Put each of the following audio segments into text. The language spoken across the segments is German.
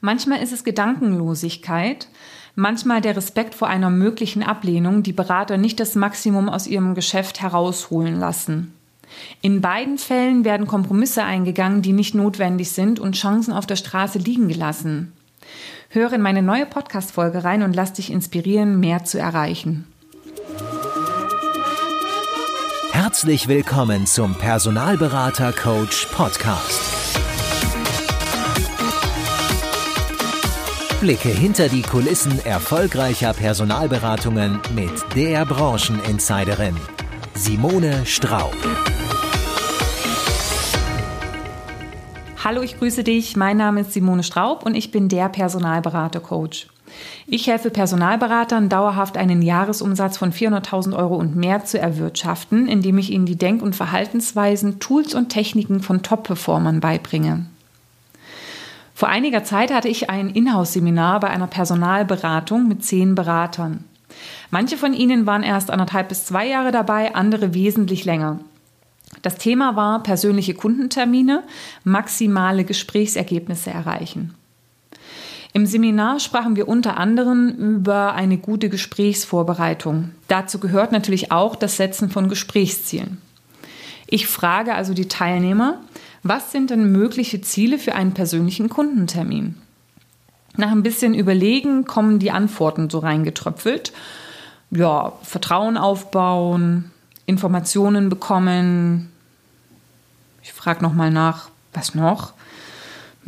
Manchmal ist es Gedankenlosigkeit, manchmal der Respekt vor einer möglichen Ablehnung, die Berater nicht das Maximum aus ihrem Geschäft herausholen lassen. In beiden Fällen werden Kompromisse eingegangen, die nicht notwendig sind und Chancen auf der Straße liegen gelassen. Höre in meine neue Podcast-Folge rein und lass dich inspirieren, mehr zu erreichen. Herzlich willkommen zum Personalberater Coach Podcast. Blicke hinter die Kulissen erfolgreicher Personalberatungen mit der Brancheninsiderin Simone Straub. Hallo, ich grüße dich. Mein Name ist Simone Straub und ich bin der Personalberater-Coach. Ich helfe Personalberatern, dauerhaft einen Jahresumsatz von 400.000 Euro und mehr zu erwirtschaften, indem ich ihnen die Denk- und Verhaltensweisen, Tools und Techniken von Top-Performern beibringe. Vor einiger Zeit hatte ich ein Inhouse-Seminar bei einer Personalberatung mit zehn Beratern. Manche von ihnen waren erst anderthalb bis zwei Jahre dabei, andere wesentlich länger. Das Thema war persönliche Kundentermine, maximale Gesprächsergebnisse erreichen. Im Seminar sprachen wir unter anderem über eine gute Gesprächsvorbereitung. Dazu gehört natürlich auch das Setzen von Gesprächszielen. Ich frage also die Teilnehmer, was sind denn mögliche Ziele für einen persönlichen Kundentermin? Nach ein bisschen Überlegen kommen die Antworten so reingetröpfelt. Ja, Vertrauen aufbauen, Informationen bekommen. Ich frage nochmal nach, was noch?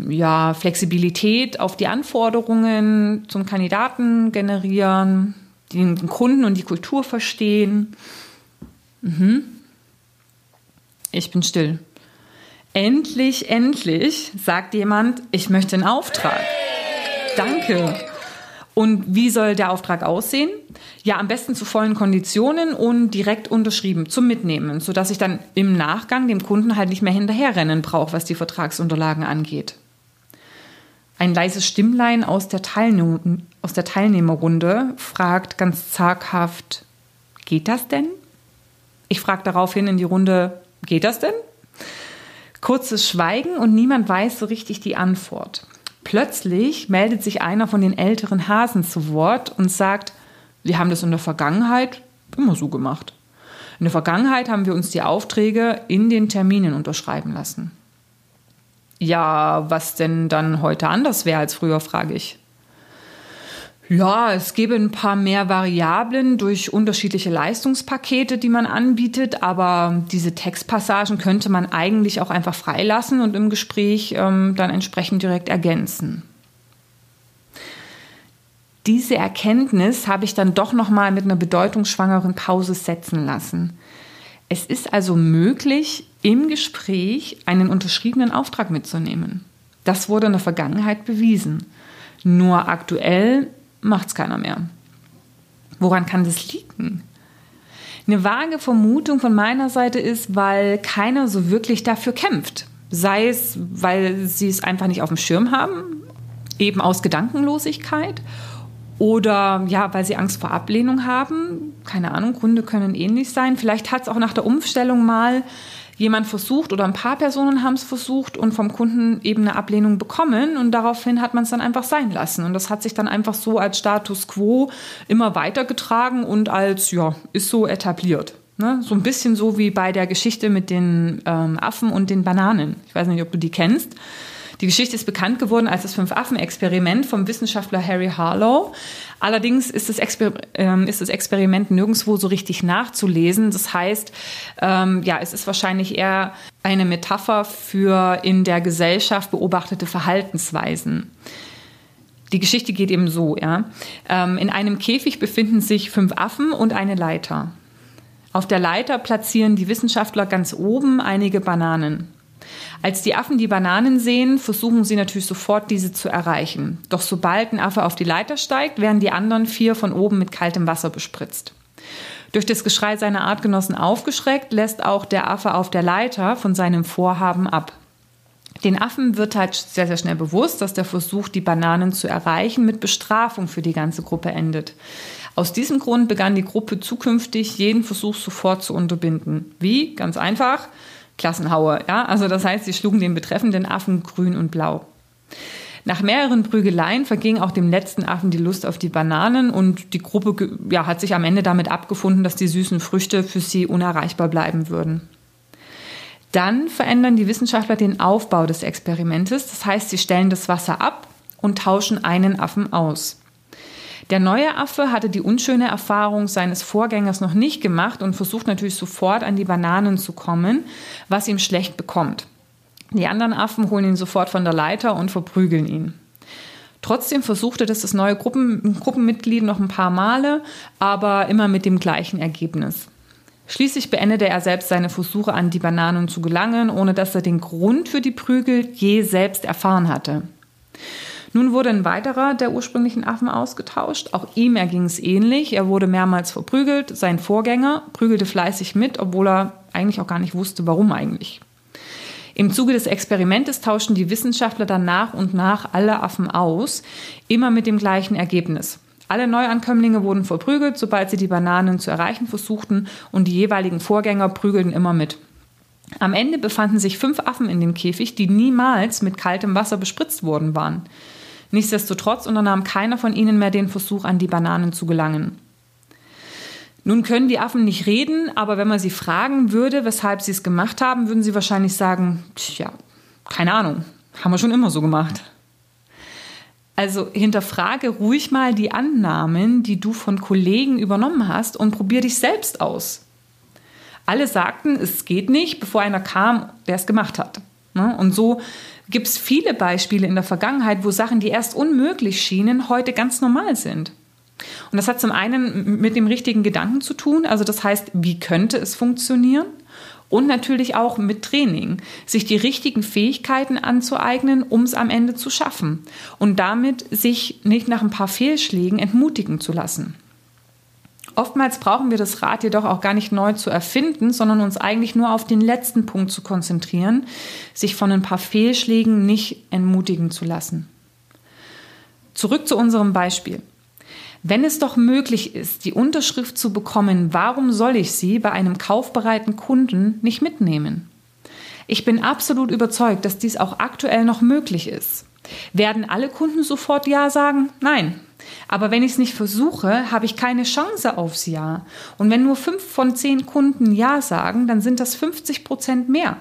Ja, Flexibilität auf die Anforderungen zum Kandidaten generieren, den Kunden und die Kultur verstehen. Mhm. Ich bin still. Endlich, endlich sagt jemand, ich möchte einen Auftrag. Danke. Und wie soll der Auftrag aussehen? Ja, am besten zu vollen Konditionen und direkt unterschrieben zum Mitnehmen, sodass ich dann im Nachgang dem Kunden halt nicht mehr hinterherrennen brauche, was die Vertragsunterlagen angeht. Ein leises Stimmlein aus der, Teilnehm aus der Teilnehmerrunde fragt ganz zaghaft, geht das denn? Ich frage daraufhin in die Runde, geht das denn? Kurzes Schweigen und niemand weiß so richtig die Antwort. Plötzlich meldet sich einer von den älteren Hasen zu Wort und sagt, wir haben das in der Vergangenheit immer so gemacht. In der Vergangenheit haben wir uns die Aufträge in den Terminen unterschreiben lassen. Ja, was denn dann heute anders wäre als früher, frage ich. Ja, es gäbe ein paar mehr Variablen durch unterschiedliche Leistungspakete, die man anbietet, aber diese Textpassagen könnte man eigentlich auch einfach freilassen und im Gespräch ähm, dann entsprechend direkt ergänzen diese Erkenntnis habe ich dann doch noch mal mit einer bedeutungsschwangeren Pause setzen lassen. Es ist also möglich, im Gespräch einen unterschriebenen Auftrag mitzunehmen. Das wurde in der Vergangenheit bewiesen. Nur aktuell macht es keiner mehr. Woran kann das liegen? Eine vage Vermutung von meiner Seite ist, weil keiner so wirklich dafür kämpft. Sei es, weil sie es einfach nicht auf dem Schirm haben, eben aus Gedankenlosigkeit oder ja, weil sie Angst vor Ablehnung haben. Keine Ahnung, Gründe können ähnlich sein. Vielleicht hat es auch nach der Umstellung mal jemand versucht oder ein paar Personen haben es versucht und vom Kunden eben eine Ablehnung bekommen und daraufhin hat man es dann einfach sein lassen. Und das hat sich dann einfach so als Status quo immer weitergetragen und als, ja, ist so etabliert. Ne? So ein bisschen so wie bei der Geschichte mit den ähm, Affen und den Bananen. Ich weiß nicht, ob du die kennst. Die Geschichte ist bekannt geworden als das Fünf-Affen-Experiment vom Wissenschaftler Harry Harlow. Allerdings ist das, Exper ähm, ist das Experiment nirgendwo so richtig nachzulesen. Das heißt, ähm, ja, es ist wahrscheinlich eher eine Metapher für in der Gesellschaft beobachtete Verhaltensweisen. Die Geschichte geht eben so, ja. Ähm, in einem Käfig befinden sich fünf Affen und eine Leiter. Auf der Leiter platzieren die Wissenschaftler ganz oben einige Bananen. Als die Affen die Bananen sehen, versuchen sie natürlich sofort, diese zu erreichen. Doch sobald ein Affe auf die Leiter steigt, werden die anderen vier von oben mit kaltem Wasser bespritzt. Durch das Geschrei seiner Artgenossen aufgeschreckt, lässt auch der Affe auf der Leiter von seinem Vorhaben ab. Den Affen wird halt sehr, sehr schnell bewusst, dass der Versuch, die Bananen zu erreichen, mit Bestrafung für die ganze Gruppe endet. Aus diesem Grund begann die Gruppe zukünftig, jeden Versuch sofort zu unterbinden. Wie? Ganz einfach. Klassenhaue. Ja? Also das heißt, sie schlugen den betreffenden Affen grün und blau. Nach mehreren Prügeleien verging auch dem letzten Affen die Lust auf die Bananen und die Gruppe ja, hat sich am Ende damit abgefunden, dass die süßen Früchte für sie unerreichbar bleiben würden. Dann verändern die Wissenschaftler den Aufbau des Experimentes. Das heißt, sie stellen das Wasser ab und tauschen einen Affen aus. Der neue Affe hatte die unschöne Erfahrung seines Vorgängers noch nicht gemacht und versucht natürlich sofort an die Bananen zu kommen, was ihm schlecht bekommt. Die anderen Affen holen ihn sofort von der Leiter und verprügeln ihn. Trotzdem versuchte das das neue Gruppen, Gruppenmitglied noch ein paar Male, aber immer mit dem gleichen Ergebnis. Schließlich beendete er selbst seine Versuche an die Bananen zu gelangen, ohne dass er den Grund für die Prügel je selbst erfahren hatte. Nun wurde ein weiterer der ursprünglichen Affen ausgetauscht. Auch ihm erging es ähnlich. Er wurde mehrmals verprügelt. Sein Vorgänger prügelte fleißig mit, obwohl er eigentlich auch gar nicht wusste, warum eigentlich. Im Zuge des Experimentes tauschten die Wissenschaftler dann nach und nach alle Affen aus, immer mit dem gleichen Ergebnis. Alle Neuankömmlinge wurden verprügelt, sobald sie die Bananen zu erreichen versuchten, und die jeweiligen Vorgänger prügelten immer mit. Am Ende befanden sich fünf Affen in dem Käfig, die niemals mit kaltem Wasser bespritzt worden waren. Nichtsdestotrotz unternahm keiner von ihnen mehr den Versuch, an die Bananen zu gelangen. Nun können die Affen nicht reden, aber wenn man sie fragen würde, weshalb sie es gemacht haben, würden sie wahrscheinlich sagen, tja, keine Ahnung, haben wir schon immer so gemacht. Also hinterfrage ruhig mal die Annahmen, die du von Kollegen übernommen hast und probier dich selbst aus. Alle sagten, es geht nicht, bevor einer kam, der es gemacht hat. Ne? Und so gibt es viele Beispiele in der Vergangenheit, wo Sachen, die erst unmöglich schienen, heute ganz normal sind. Und das hat zum einen mit dem richtigen Gedanken zu tun, also das heißt, wie könnte es funktionieren? Und natürlich auch mit Training, sich die richtigen Fähigkeiten anzueignen, um es am Ende zu schaffen und damit sich nicht nach ein paar Fehlschlägen entmutigen zu lassen. Oftmals brauchen wir das Rad jedoch auch gar nicht neu zu erfinden, sondern uns eigentlich nur auf den letzten Punkt zu konzentrieren, sich von ein paar Fehlschlägen nicht entmutigen zu lassen. Zurück zu unserem Beispiel. Wenn es doch möglich ist, die Unterschrift zu bekommen, warum soll ich sie bei einem kaufbereiten Kunden nicht mitnehmen? Ich bin absolut überzeugt, dass dies auch aktuell noch möglich ist. Werden alle Kunden sofort Ja sagen? Nein. Aber wenn ich es nicht versuche, habe ich keine Chance aufs Ja. Und wenn nur fünf von zehn Kunden Ja sagen, dann sind das 50 Prozent mehr.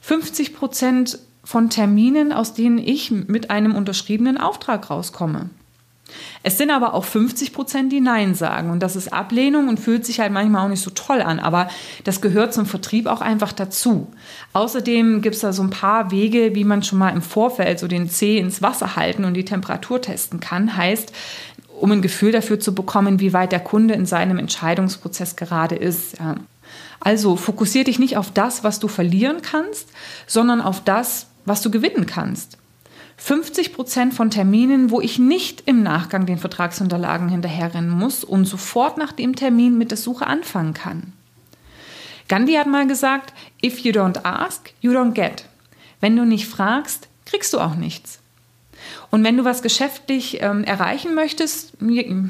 50 Prozent von Terminen, aus denen ich mit einem unterschriebenen Auftrag rauskomme. Es sind aber auch 50 Prozent, die Nein sagen. Und das ist Ablehnung und fühlt sich halt manchmal auch nicht so toll an. Aber das gehört zum Vertrieb auch einfach dazu. Außerdem gibt es da so ein paar Wege, wie man schon mal im Vorfeld so den Zeh ins Wasser halten und die Temperatur testen kann. Heißt, um ein Gefühl dafür zu bekommen, wie weit der Kunde in seinem Entscheidungsprozess gerade ist. Ja. Also fokussiere dich nicht auf das, was du verlieren kannst, sondern auf das, was du gewinnen kannst. 50 Prozent von Terminen, wo ich nicht im Nachgang den Vertragsunterlagen hinterherrennen muss und sofort nach dem Termin mit der Suche anfangen kann. Gandhi hat mal gesagt, if you don't ask, you don't get. Wenn du nicht fragst, kriegst du auch nichts. Und wenn du was geschäftlich ähm, erreichen möchtest,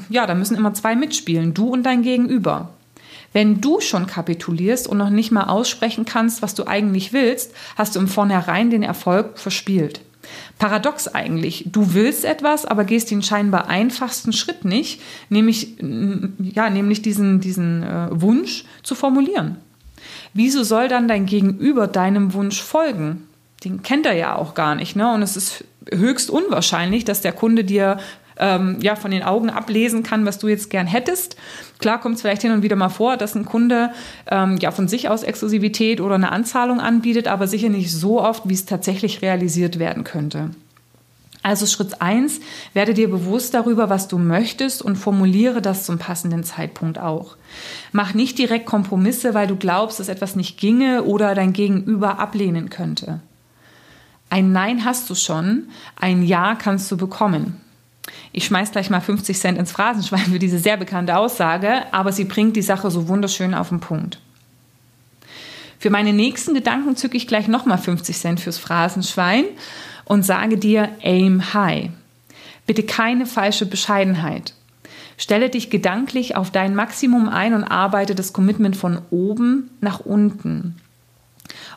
ja, da müssen immer zwei mitspielen, du und dein Gegenüber. Wenn du schon kapitulierst und noch nicht mal aussprechen kannst, was du eigentlich willst, hast du im Vornherein den Erfolg verspielt. Paradox eigentlich. Du willst etwas, aber gehst den scheinbar einfachsten Schritt nicht, nämlich, ja, nämlich diesen, diesen äh, Wunsch zu formulieren. Wieso soll dann dein Gegenüber deinem Wunsch folgen? Den kennt er ja auch gar nicht. Ne? Und es ist höchst unwahrscheinlich, dass der Kunde dir ähm, ja, von den Augen ablesen kann, was du jetzt gern hättest. Klar kommt es vielleicht hin und wieder mal vor, dass ein Kunde ähm, ja von sich aus Exklusivität oder eine Anzahlung anbietet, aber sicher nicht so oft, wie es tatsächlich realisiert werden könnte. Also Schritt eins: werde dir bewusst darüber, was du möchtest und formuliere das zum passenden Zeitpunkt auch. Mach nicht direkt Kompromisse, weil du glaubst, dass etwas nicht ginge oder dein Gegenüber ablehnen könnte. Ein Nein hast du schon, ein Ja kannst du bekommen. Ich schmeiß gleich mal 50 Cent ins Phrasenschwein für diese sehr bekannte Aussage, aber sie bringt die Sache so wunderschön auf den Punkt. Für meine nächsten Gedanken zücke ich gleich nochmal 50 Cent fürs Phrasenschwein und sage dir Aim High. Bitte keine falsche Bescheidenheit. Stelle dich gedanklich auf dein Maximum ein und arbeite das Commitment von oben nach unten.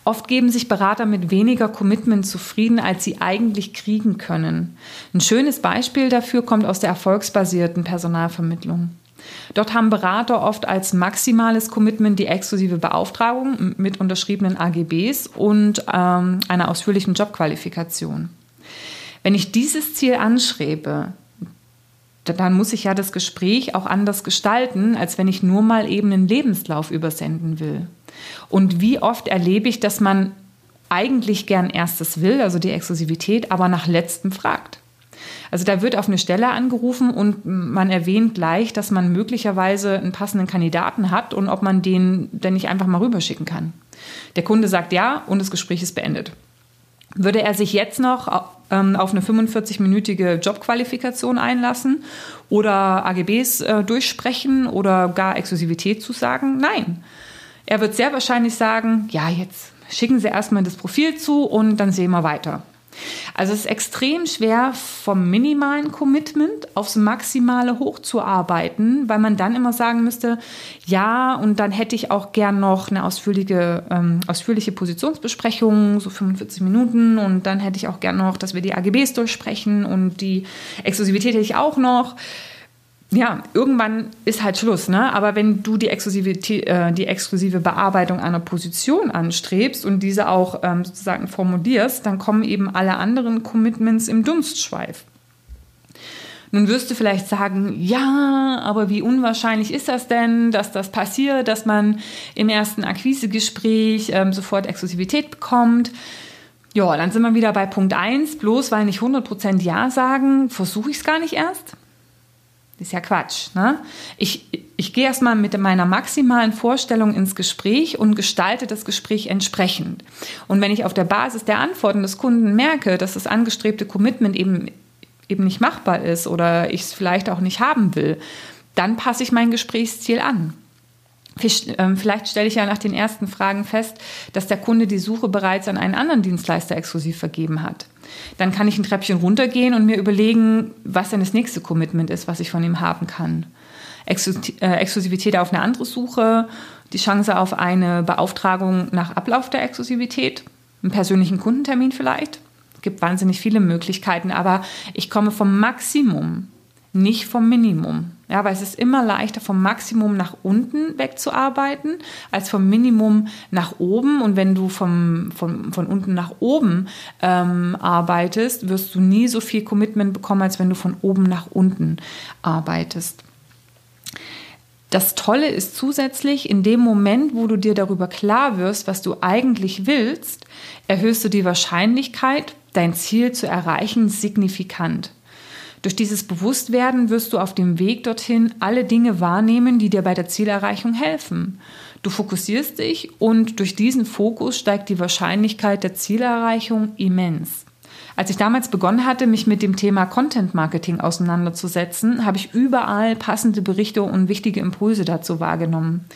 Oft geben sich Berater mit weniger Commitment zufrieden, als sie eigentlich kriegen können. Ein schönes Beispiel dafür kommt aus der erfolgsbasierten Personalvermittlung. Dort haben Berater oft als maximales Commitment die exklusive Beauftragung mit unterschriebenen AGBs und ähm, einer ausführlichen Jobqualifikation. Wenn ich dieses Ziel anschreibe, dann muss ich ja das Gespräch auch anders gestalten, als wenn ich nur mal eben einen Lebenslauf übersenden will. Und wie oft erlebe ich, dass man eigentlich gern erstes will, also die Exklusivität, aber nach letztem fragt. Also da wird auf eine Stelle angerufen und man erwähnt gleich, dass man möglicherweise einen passenden Kandidaten hat und ob man den denn nicht einfach mal rüberschicken kann. Der Kunde sagt ja und das Gespräch ist beendet. Würde er sich jetzt noch ähm, auf eine 45-minütige Jobqualifikation einlassen oder AGBs äh, durchsprechen oder gar Exklusivität zusagen? Nein. Er wird sehr wahrscheinlich sagen, ja, jetzt schicken Sie erstmal das Profil zu und dann sehen wir weiter. Also es ist extrem schwer, vom minimalen Commitment aufs Maximale hochzuarbeiten, weil man dann immer sagen müsste, ja, und dann hätte ich auch gern noch eine ausführliche, ähm, ausführliche Positionsbesprechung, so 45 Minuten, und dann hätte ich auch gern noch, dass wir die AGBs durchsprechen und die Exklusivität hätte ich auch noch ja, irgendwann ist halt Schluss, ne? Aber wenn du die, Exklusivität, äh, die exklusive Bearbeitung einer Position anstrebst und diese auch ähm, sozusagen formulierst, dann kommen eben alle anderen Commitments im Dunstschweif. Nun wirst du vielleicht sagen, ja, aber wie unwahrscheinlich ist das denn, dass das passiert, dass man im ersten Akquisegespräch ähm, sofort Exklusivität bekommt? Ja, dann sind wir wieder bei Punkt 1. Bloß weil nicht 100% Ja sagen, versuche ich es gar nicht erst. Ist ja Quatsch. Ne? Ich, ich gehe erstmal mit meiner maximalen Vorstellung ins Gespräch und gestalte das Gespräch entsprechend. Und wenn ich auf der Basis der Antworten des Kunden merke, dass das angestrebte Commitment eben, eben nicht machbar ist oder ich es vielleicht auch nicht haben will, dann passe ich mein Gesprächsziel an. Ähm, vielleicht stelle ich ja nach den ersten Fragen fest, dass der Kunde die Suche bereits an einen anderen Dienstleister exklusiv vergeben hat. Dann kann ich ein Treppchen runtergehen und mir überlegen, was denn das nächste Commitment ist, was ich von ihm haben kann. Äh, Exklusivität auf eine andere Suche, die Chance auf eine Beauftragung nach Ablauf der Exklusivität, einen persönlichen Kundentermin vielleicht. Es gibt wahnsinnig viele Möglichkeiten, aber ich komme vom Maximum, nicht vom Minimum. Ja, weil es ist immer leichter, vom Maximum nach unten wegzuarbeiten, als vom Minimum nach oben. Und wenn du vom, vom, von unten nach oben ähm, arbeitest, wirst du nie so viel Commitment bekommen, als wenn du von oben nach unten arbeitest. Das Tolle ist zusätzlich, in dem Moment, wo du dir darüber klar wirst, was du eigentlich willst, erhöhst du die Wahrscheinlichkeit, dein Ziel zu erreichen, signifikant. Durch dieses Bewusstwerden wirst du auf dem Weg dorthin alle Dinge wahrnehmen, die dir bei der Zielerreichung helfen. Du fokussierst dich und durch diesen Fokus steigt die Wahrscheinlichkeit der Zielerreichung immens. Als ich damals begonnen hatte, mich mit dem Thema Content Marketing auseinanderzusetzen, habe ich überall passende Berichte und wichtige Impulse dazu wahrgenommen.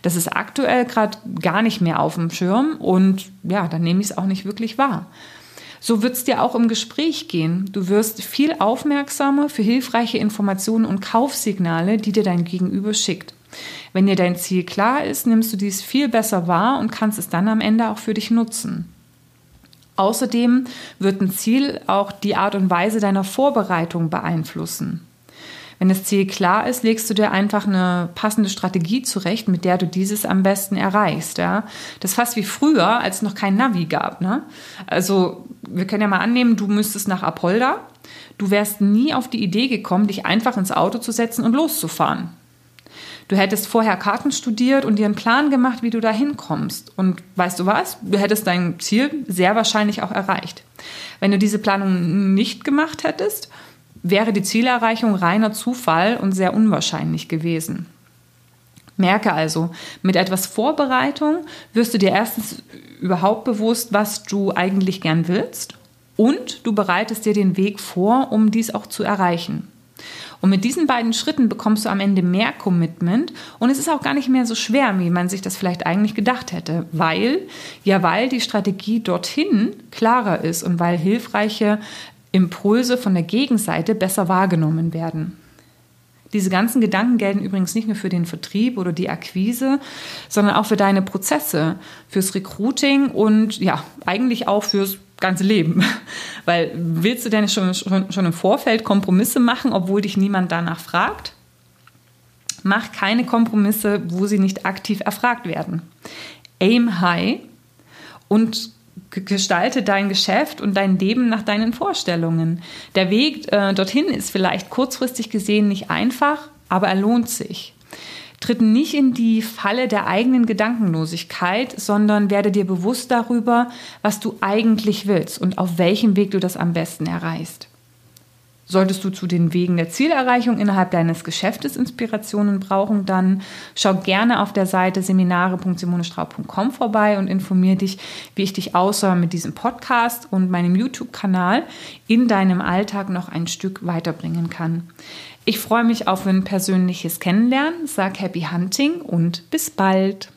Das ist aktuell gerade gar nicht mehr auf dem Schirm und ja, dann nehme ich es auch nicht wirklich wahr. So wird es dir auch im Gespräch gehen. Du wirst viel aufmerksamer für hilfreiche Informationen und Kaufsignale, die dir dein Gegenüber schickt. Wenn dir dein Ziel klar ist, nimmst du dies viel besser wahr und kannst es dann am Ende auch für dich nutzen. Außerdem wird ein Ziel auch die Art und Weise deiner Vorbereitung beeinflussen. Wenn das Ziel klar ist, legst du dir einfach eine passende Strategie zurecht, mit der du dieses am besten erreichst. Ja? Das ist fast wie früher, als es noch kein Navi gab. Ne? Also wir können ja mal annehmen, du müsstest nach Apolda. Du wärst nie auf die Idee gekommen, dich einfach ins Auto zu setzen und loszufahren. Du hättest vorher Karten studiert und dir einen Plan gemacht, wie du da hinkommst. Und weißt du was? Du hättest dein Ziel sehr wahrscheinlich auch erreicht. Wenn du diese Planung nicht gemacht hättest, wäre die Zielerreichung reiner Zufall und sehr unwahrscheinlich gewesen. Merke also, mit etwas Vorbereitung wirst du dir erstens überhaupt bewusst, was du eigentlich gern willst und du bereitest dir den Weg vor, um dies auch zu erreichen. Und mit diesen beiden Schritten bekommst du am Ende mehr Commitment und es ist auch gar nicht mehr so schwer, wie man sich das vielleicht eigentlich gedacht hätte, weil ja, weil die Strategie dorthin klarer ist und weil hilfreiche Impulse von der Gegenseite besser wahrgenommen werden. Diese ganzen Gedanken gelten übrigens nicht nur für den Vertrieb oder die Akquise, sondern auch für deine Prozesse, fürs Recruiting und ja, eigentlich auch fürs ganze Leben. Weil willst du denn schon, schon, schon im Vorfeld Kompromisse machen, obwohl dich niemand danach fragt? Mach keine Kompromisse, wo sie nicht aktiv erfragt werden. Aim high und gestalte dein Geschäft und dein Leben nach deinen Vorstellungen. Der Weg äh, dorthin ist vielleicht kurzfristig gesehen nicht einfach, aber er lohnt sich. Tritt nicht in die Falle der eigenen Gedankenlosigkeit, sondern werde dir bewusst darüber, was du eigentlich willst und auf welchem Weg du das am besten erreichst. Solltest du zu den Wegen der Zielerreichung innerhalb deines Geschäftes Inspirationen brauchen, dann schau gerne auf der Seite seminare.simonestraub.com vorbei und informiere dich, wie ich dich außer mit diesem Podcast und meinem YouTube-Kanal in deinem Alltag noch ein Stück weiterbringen kann. Ich freue mich auf ein persönliches Kennenlernen, sag Happy Hunting und bis bald.